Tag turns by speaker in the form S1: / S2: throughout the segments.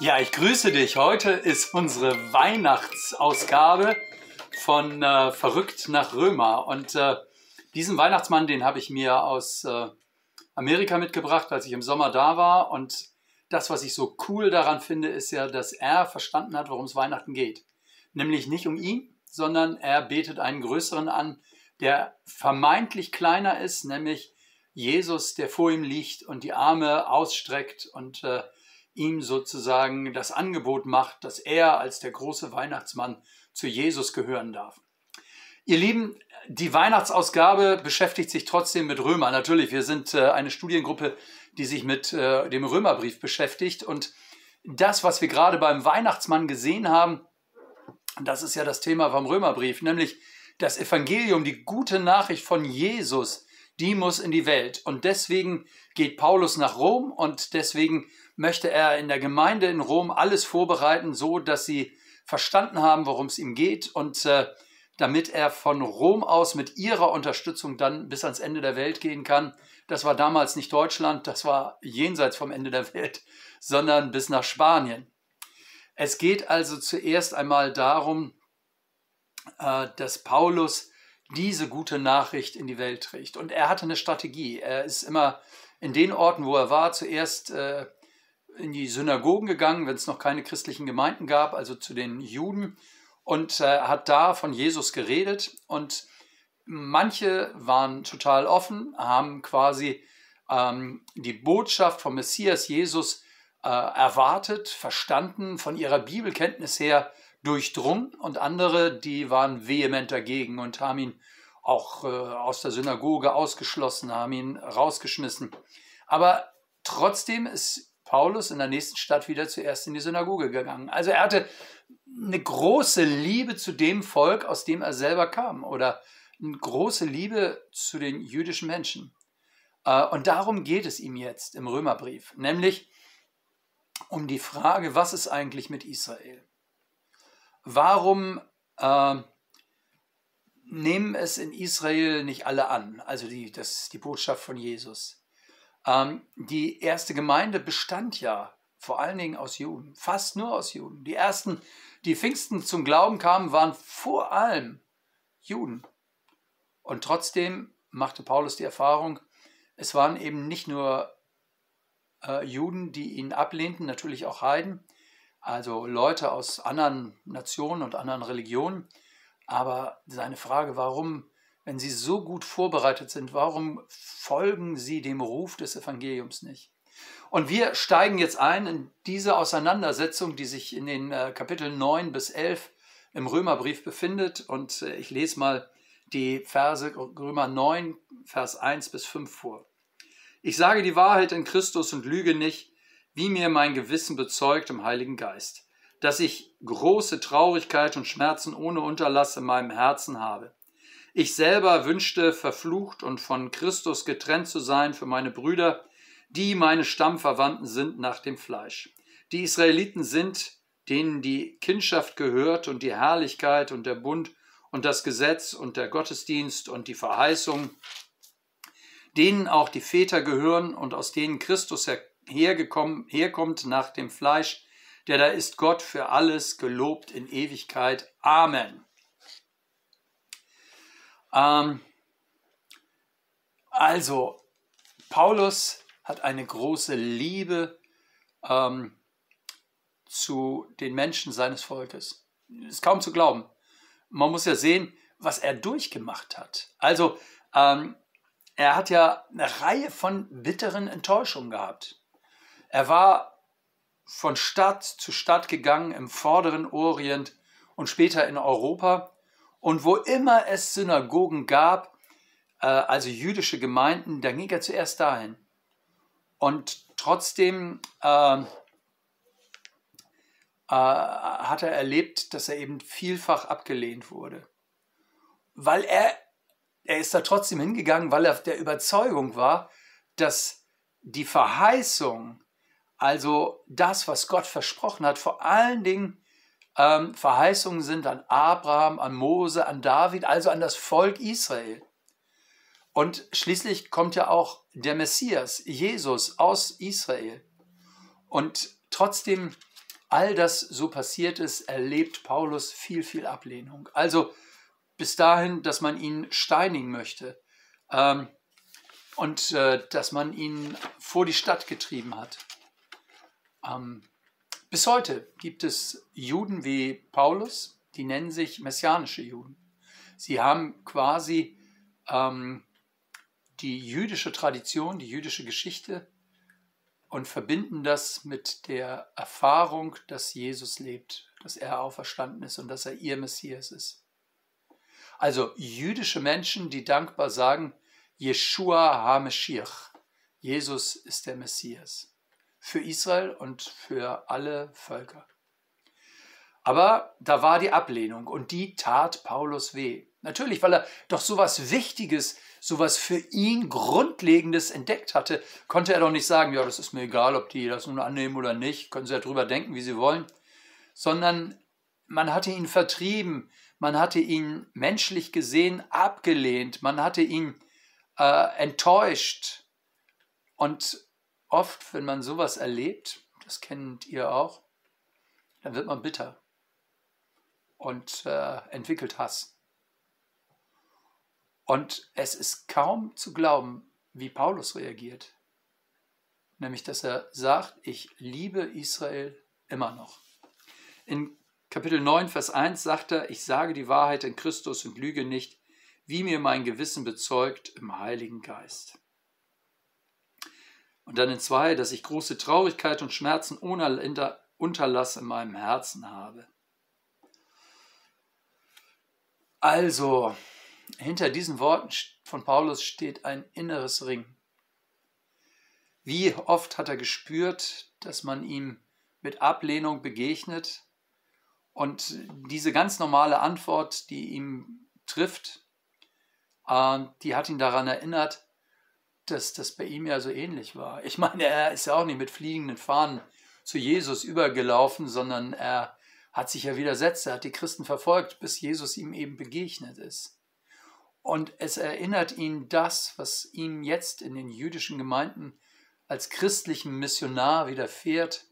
S1: Ja, ich grüße dich. Heute ist unsere Weihnachtsausgabe von äh, Verrückt nach Römer. Und äh, diesen Weihnachtsmann, den habe ich mir aus äh, Amerika mitgebracht, als ich im Sommer da war. Und das, was ich so cool daran finde, ist ja, dass er verstanden hat, worum es Weihnachten geht. Nämlich nicht um ihn, sondern er betet einen größeren an, der vermeintlich kleiner ist, nämlich Jesus, der vor ihm liegt und die Arme ausstreckt und äh, ihm sozusagen das Angebot macht, dass er als der große Weihnachtsmann zu Jesus gehören darf. Ihr Lieben, die Weihnachtsausgabe beschäftigt sich trotzdem mit Römer. Natürlich, wir sind äh, eine Studiengruppe, die sich mit äh, dem Römerbrief beschäftigt. Und das, was wir gerade beim Weihnachtsmann gesehen haben, das ist ja das Thema vom Römerbrief, nämlich das Evangelium, die gute Nachricht von Jesus, die muss in die Welt. Und deswegen geht Paulus nach Rom und deswegen möchte er in der Gemeinde in Rom alles vorbereiten, so dass sie verstanden haben, worum es ihm geht und äh, damit er von Rom aus mit ihrer Unterstützung dann bis ans Ende der Welt gehen kann. Das war damals nicht Deutschland, das war jenseits vom Ende der Welt, sondern bis nach Spanien. Es geht also zuerst einmal darum, äh, dass Paulus diese gute Nachricht in die Welt trägt. Und er hatte eine Strategie. Er ist immer in den Orten, wo er war, zuerst äh, in die Synagogen gegangen, wenn es noch keine christlichen Gemeinden gab, also zu den Juden, und äh, hat da von Jesus geredet. Und manche waren total offen, haben quasi ähm, die Botschaft vom Messias Jesus äh, erwartet, verstanden, von ihrer Bibelkenntnis her durchdrungen. Und andere, die waren vehement dagegen und haben ihn auch äh, aus der Synagoge ausgeschlossen, haben ihn rausgeschmissen. Aber trotzdem ist Paulus in der nächsten Stadt wieder zuerst in die Synagoge gegangen. Also er hatte eine große Liebe zu dem Volk, aus dem er selber kam, oder eine große Liebe zu den jüdischen Menschen. Äh, und darum geht es ihm jetzt im Römerbrief, nämlich um die Frage, was ist eigentlich mit Israel? Warum äh, nehmen es in Israel nicht alle an, also die, das, die Botschaft von Jesus? Ähm, die erste Gemeinde bestand ja vor allen Dingen aus Juden, fast nur aus Juden. Die ersten, die Pfingsten zum Glauben kamen, waren vor allem Juden. Und trotzdem machte Paulus die Erfahrung, es waren eben nicht nur äh, Juden, die ihn ablehnten, natürlich auch Heiden, also Leute aus anderen Nationen und anderen Religionen. Aber seine Frage, warum wenn Sie so gut vorbereitet sind, warum folgen Sie dem Ruf des Evangeliums nicht? Und wir steigen jetzt ein in diese Auseinandersetzung, die sich in den äh, Kapiteln 9 bis 11 im Römerbrief befindet. Und äh, ich lese mal die Verse Römer 9, Vers 1 bis 5 vor. Ich sage die Wahrheit in Christus und lüge nicht, wie mir mein Gewissen bezeugt im Heiligen Geist, dass ich große Traurigkeit und Schmerzen ohne Unterlass in meinem Herzen habe ich selber wünschte, verflucht und von Christus getrennt zu sein für meine Brüder, die meine Stammverwandten sind nach dem Fleisch. Die Israeliten sind, denen die Kindschaft gehört und die Herrlichkeit und der Bund und das Gesetz und der Gottesdienst und die Verheißung, denen auch die Väter gehören und aus denen Christus herkommt nach dem Fleisch, der da ist Gott für alles gelobt in Ewigkeit. Amen. Ähm, also, Paulus hat eine große Liebe ähm, zu den Menschen seines Volkes. Ist kaum zu glauben. Man muss ja sehen, was er durchgemacht hat. Also, ähm, er hat ja eine Reihe von bitteren Enttäuschungen gehabt. Er war von Stadt zu Stadt gegangen im vorderen Orient und später in Europa und wo immer es Synagogen gab, äh, also jüdische Gemeinden, da ging er zuerst dahin. Und trotzdem äh, äh, hat er erlebt, dass er eben vielfach abgelehnt wurde. Weil er, er ist da trotzdem hingegangen, weil er der Überzeugung war, dass die Verheißung, also das, was Gott versprochen hat, vor allen Dingen ähm, Verheißungen sind an Abraham, an Mose, an David, also an das Volk Israel. Und schließlich kommt ja auch der Messias, Jesus aus Israel. Und trotzdem all das so passiert ist, erlebt Paulus viel, viel Ablehnung. Also bis dahin, dass man ihn steinigen möchte ähm, und äh, dass man ihn vor die Stadt getrieben hat. Ähm, bis heute gibt es Juden wie Paulus, die nennen sich messianische Juden. Sie haben quasi ähm, die jüdische Tradition, die jüdische Geschichte und verbinden das mit der Erfahrung, dass Jesus lebt, dass er auferstanden ist und dass er ihr Messias ist. Also jüdische Menschen, die dankbar sagen, Yeshua HaMashiach, Jesus ist der Messias, für Israel und für alle Völker. Aber da war die Ablehnung und die tat Paulus weh. Natürlich, weil er doch so was Wichtiges, so was für ihn Grundlegendes entdeckt hatte, konnte er doch nicht sagen, ja, das ist mir egal, ob die das nun annehmen oder nicht, können sie ja drüber denken, wie sie wollen, sondern man hatte ihn vertrieben, man hatte ihn menschlich gesehen abgelehnt, man hatte ihn äh, enttäuscht. Und oft, wenn man sowas erlebt, das kennt ihr auch, dann wird man bitter und äh, entwickelt Hass. Und es ist kaum zu glauben, wie Paulus reagiert. Nämlich, dass er sagt, ich liebe Israel immer noch. In Kapitel 9, Vers 1 sagt er, ich sage die Wahrheit in Christus und lüge nicht, wie mir mein Gewissen bezeugt im Heiligen Geist. Und dann in 2, dass ich große Traurigkeit und Schmerzen ohne Unterlass in meinem Herzen habe. Also, hinter diesen Worten von Paulus steht ein inneres Ring. Wie oft hat er gespürt, dass man ihm mit Ablehnung begegnet und diese ganz normale Antwort, die ihm trifft, äh, die hat ihn daran erinnert, dass das bei ihm ja so ähnlich war. Ich meine, er ist ja auch nicht mit fliegenden Fahnen zu Jesus übergelaufen, sondern er hat sich ja widersetzt, er hat die Christen verfolgt, bis Jesus ihm eben begegnet ist. Und es erinnert ihn das, was ihm jetzt in den jüdischen Gemeinden als christlichen Missionar widerfährt.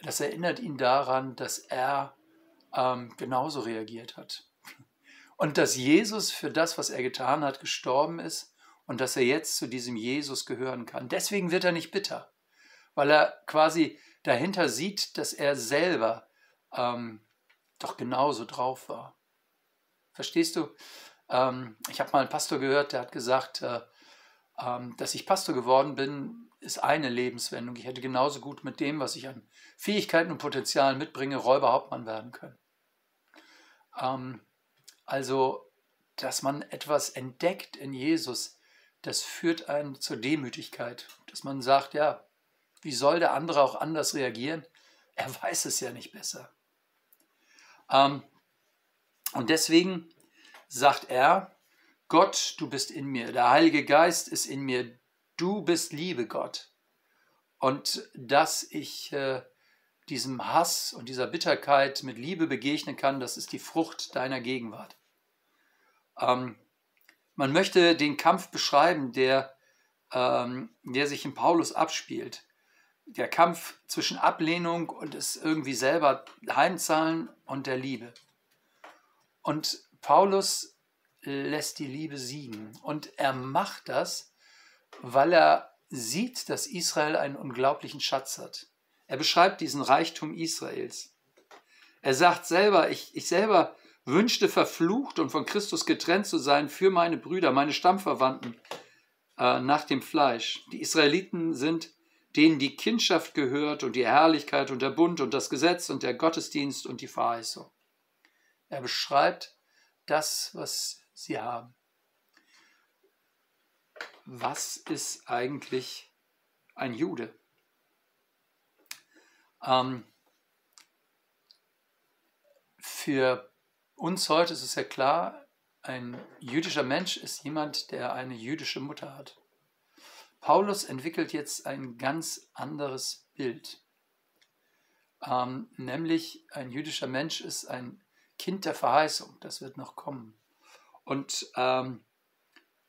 S1: Das erinnert ihn daran, dass er ähm, genauso reagiert hat. Und dass Jesus für das, was er getan hat, gestorben ist und dass er jetzt zu diesem Jesus gehören kann. Deswegen wird er nicht bitter, weil er quasi dahinter sieht, dass er selber ähm, doch genauso drauf war. Verstehst du? Ähm, ich habe mal einen Pastor gehört, der hat gesagt, äh, ähm, dass ich Pastor geworden bin, ist eine Lebenswendung. Ich hätte genauso gut mit dem, was ich an Fähigkeiten und Potenzialen mitbringe, Räuberhauptmann werden können. Ähm, also, dass man etwas entdeckt in Jesus, das führt einen zur Demütigkeit. Dass man sagt, ja, wie soll der andere auch anders reagieren? Er weiß es ja nicht besser. Ähm, und deswegen sagt er, Gott, du bist in mir, der Heilige Geist ist in mir, du bist Liebe, Gott. Und dass ich äh, diesem Hass und dieser Bitterkeit mit Liebe begegnen kann, das ist die Frucht deiner Gegenwart. Ähm, man möchte den Kampf beschreiben, der, ähm, der sich in Paulus abspielt. Der Kampf zwischen Ablehnung und es irgendwie selber heimzahlen und der Liebe. Und Paulus lässt die Liebe siegen und er macht das, weil er sieht, dass Israel einen unglaublichen Schatz hat. Er beschreibt diesen Reichtum Israels. Er sagt selber, ich, ich selber wünschte verflucht und von Christus getrennt zu sein für meine Brüder, meine Stammverwandten äh, nach dem Fleisch. Die Israeliten sind denen die Kindschaft gehört und die Herrlichkeit und der Bund und das Gesetz und der Gottesdienst und die Verheißung. Er beschreibt das, was sie haben. Was ist eigentlich ein Jude? Ähm, für uns heute ist es ja klar, ein jüdischer Mensch ist jemand, der eine jüdische Mutter hat. Paulus entwickelt jetzt ein ganz anderes Bild. Ähm, nämlich ein jüdischer Mensch ist ein Kind der Verheißung, das wird noch kommen. Und ähm,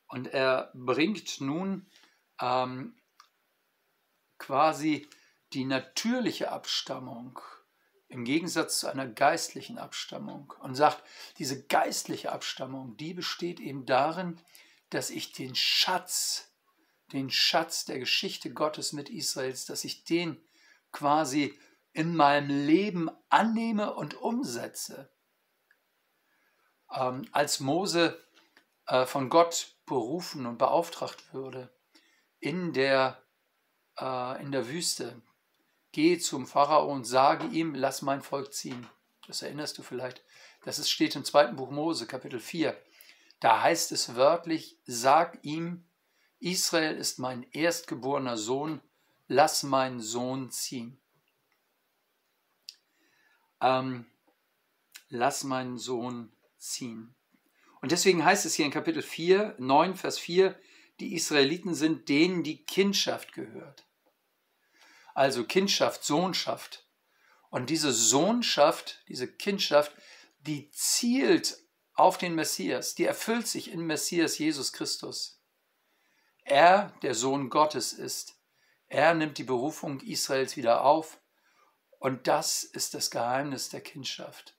S1: Und er bringt nun ähm, quasi die natürliche Abstammung im Gegensatz zu einer geistlichen Abstammung und sagt, diese geistliche Abstammung, die besteht eben darin, dass ich den Schatz, den Schatz der Geschichte Gottes mit Israels, dass ich den quasi in meinem Leben annehme und umsetze. Ähm, als Mose äh, von Gott berufen und beauftragt würde, in der, äh, in der Wüste, geh zum Pharao und sage ihm, lass mein Volk ziehen. Das erinnerst du vielleicht. Das ist, steht im zweiten Buch Mose, Kapitel 4. Da heißt es wörtlich, sag ihm, Israel ist mein erstgeborener Sohn, lass meinen Sohn ziehen. Ähm, lass meinen Sohn ziehen. Und deswegen heißt es hier in Kapitel 4, 9, Vers 4, die Israeliten sind denen die Kindschaft gehört. Also Kindschaft, Sohnschaft. Und diese Sohnschaft, diese Kindschaft, die zielt auf den Messias, die erfüllt sich in Messias Jesus Christus. Er, der Sohn Gottes ist, er nimmt die Berufung Israels wieder auf und das ist das Geheimnis der Kindschaft.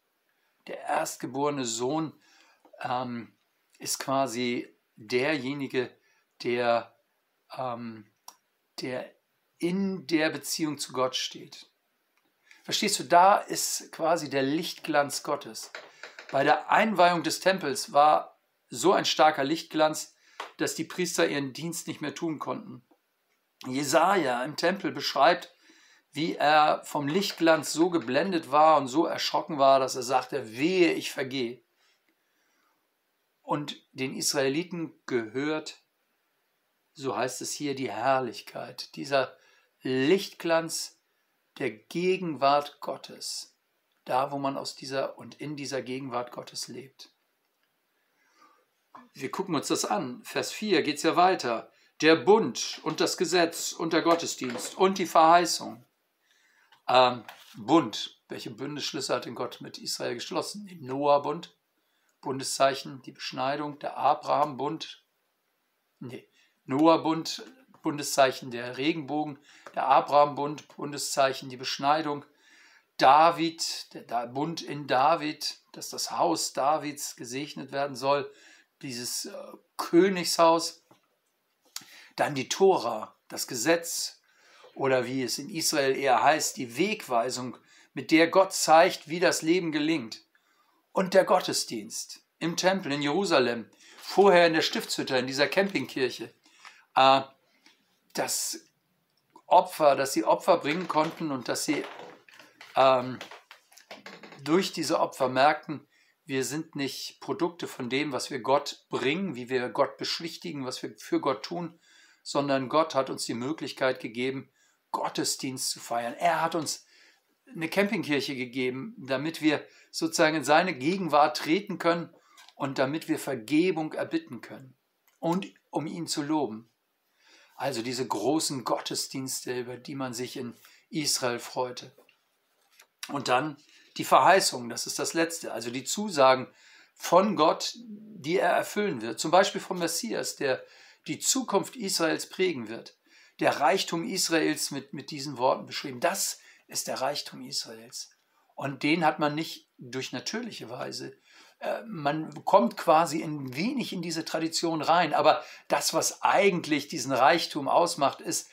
S1: Der erstgeborene Sohn ähm, ist quasi derjenige, der, ähm, der in der Beziehung zu Gott steht. Verstehst du, da ist quasi der Lichtglanz Gottes. Bei der Einweihung des Tempels war so ein starker Lichtglanz, dass die Priester ihren Dienst nicht mehr tun konnten. Jesaja im Tempel beschreibt, wie er vom Lichtglanz so geblendet war und so erschrocken war, dass er sagte: Wehe, ich vergehe. Und den Israeliten gehört, so heißt es hier, die Herrlichkeit, dieser Lichtglanz der Gegenwart Gottes da wo man aus dieser und in dieser Gegenwart Gottes lebt. Wir gucken uns das an. Vers 4 geht es ja weiter. Der Bund und das Gesetz und der Gottesdienst und die Verheißung. Ähm, Bund. Welche Bundesschlüsse hat denn Gott mit Israel geschlossen? Den Noah-Bund, Bundeszeichen, die Beschneidung, der Abraham-Bund, nee, Noah-Bund, Bundeszeichen der Regenbogen, der Abraham-Bund, Bundeszeichen die Beschneidung, David, der Bund in David, dass das Haus Davids gesegnet werden soll, dieses äh, Königshaus. Dann die Tora, das Gesetz oder wie es in Israel eher heißt, die Wegweisung, mit der Gott zeigt, wie das Leben gelingt. Und der Gottesdienst im Tempel in Jerusalem, vorher in der Stiftshütte, in dieser Campingkirche. Äh, das Opfer, dass sie Opfer bringen konnten und dass sie ähm, durch diese Opfer merken, wir sind nicht Produkte von dem, was wir Gott bringen, wie wir Gott beschwichtigen, was wir für Gott tun, sondern Gott hat uns die Möglichkeit gegeben, Gottesdienst zu feiern. Er hat uns eine Campingkirche gegeben, damit wir sozusagen in seine Gegenwart treten können und damit wir Vergebung erbitten können und um ihn zu loben. Also diese großen Gottesdienste, über die man sich in Israel freute. Und dann die Verheißung, das ist das Letzte, also die Zusagen von Gott, die er erfüllen wird. Zum Beispiel vom Messias, der die Zukunft Israels prägen wird. Der Reichtum Israels mit, mit diesen Worten beschrieben. Das ist der Reichtum Israels. Und den hat man nicht durch natürliche Weise. Äh, man kommt quasi ein wenig in diese Tradition rein. Aber das, was eigentlich diesen Reichtum ausmacht, ist,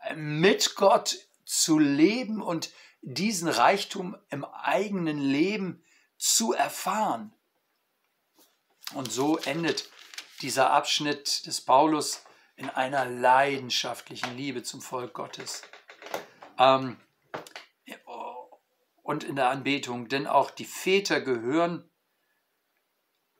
S1: äh, mit Gott zu leben und diesen Reichtum im eigenen Leben zu erfahren. Und so endet dieser Abschnitt des Paulus in einer leidenschaftlichen Liebe zum Volk Gottes. Ähm, und in der Anbetung, denn auch die Väter gehören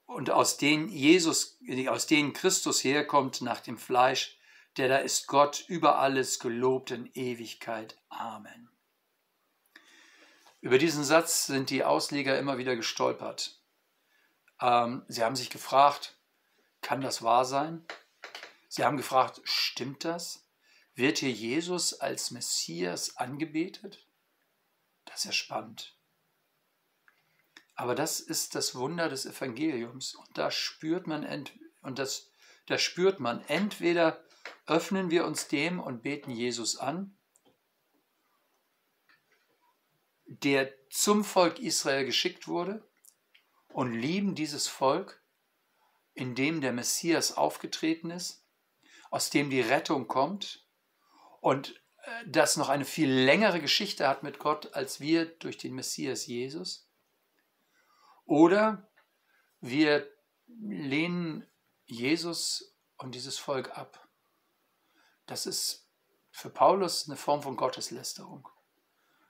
S1: und aus denen Jesus, aus denen Christus herkommt nach dem Fleisch, der da ist Gott über alles gelobt in Ewigkeit. Amen. Über diesen Satz sind die Ausleger immer wieder gestolpert. Ähm, sie haben sich gefragt, kann das wahr sein? Sie haben gefragt, stimmt das? Wird hier Jesus als Messias angebetet? Das ist ja spannend. Aber das ist das Wunder des Evangeliums. Und da spürt man, und das, da spürt man, entweder öffnen wir uns dem und beten Jesus an, der zum Volk Israel geschickt wurde, und lieben dieses Volk, in dem der Messias aufgetreten ist, aus dem die Rettung kommt und äh, das noch eine viel längere Geschichte hat mit Gott als wir durch den Messias Jesus. Oder wir lehnen Jesus und dieses Volk ab. Das ist für Paulus eine Form von Gotteslästerung.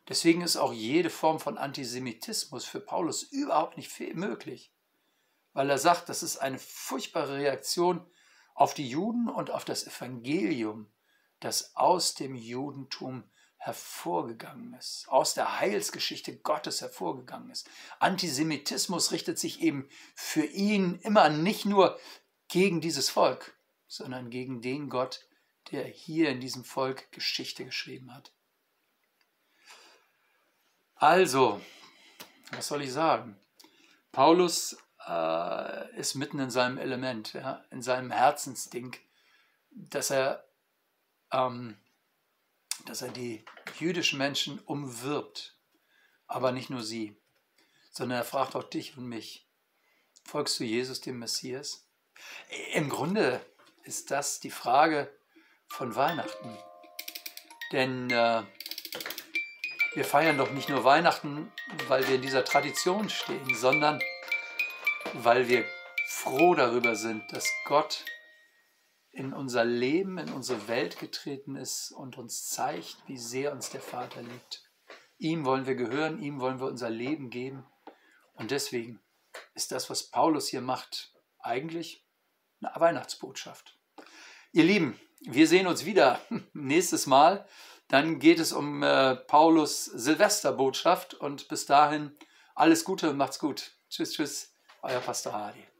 S1: Deswegen ist auch jede Form von Antisemitismus für Paulus überhaupt nicht möglich, weil er sagt, das ist eine furchtbare Reaktion auf die Juden und auf das Evangelium, das aus dem Judentum hervorgegangen ist, aus der Heilsgeschichte Gottes hervorgegangen ist. Antisemitismus richtet sich eben für ihn immer nicht nur gegen dieses Volk, sondern gegen den Gott, der hier in diesem Volk Geschichte geschrieben hat. Also, was soll ich sagen? Paulus äh, ist mitten in seinem Element, ja, in seinem Herzensding, dass er, ähm, dass er die jüdischen Menschen umwirbt, aber nicht nur sie, sondern er fragt auch dich und mich, folgst du Jesus, dem Messias? Im Grunde ist das die Frage von Weihnachten. Denn äh, wir feiern doch nicht nur Weihnachten, weil wir in dieser Tradition stehen, sondern weil wir froh darüber sind, dass Gott in unser Leben, in unsere Welt getreten ist und uns zeigt, wie sehr uns der Vater liebt. Ihm wollen wir gehören, ihm wollen wir unser Leben geben. Und deswegen ist das, was Paulus hier macht, eigentlich eine Weihnachtsbotschaft. Ihr Lieben, wir sehen uns wieder nächstes Mal. Dann geht es um äh, Paulus Silvesterbotschaft und bis dahin alles Gute, macht's gut. Tschüss, tschüss, euer Pastor Hardy.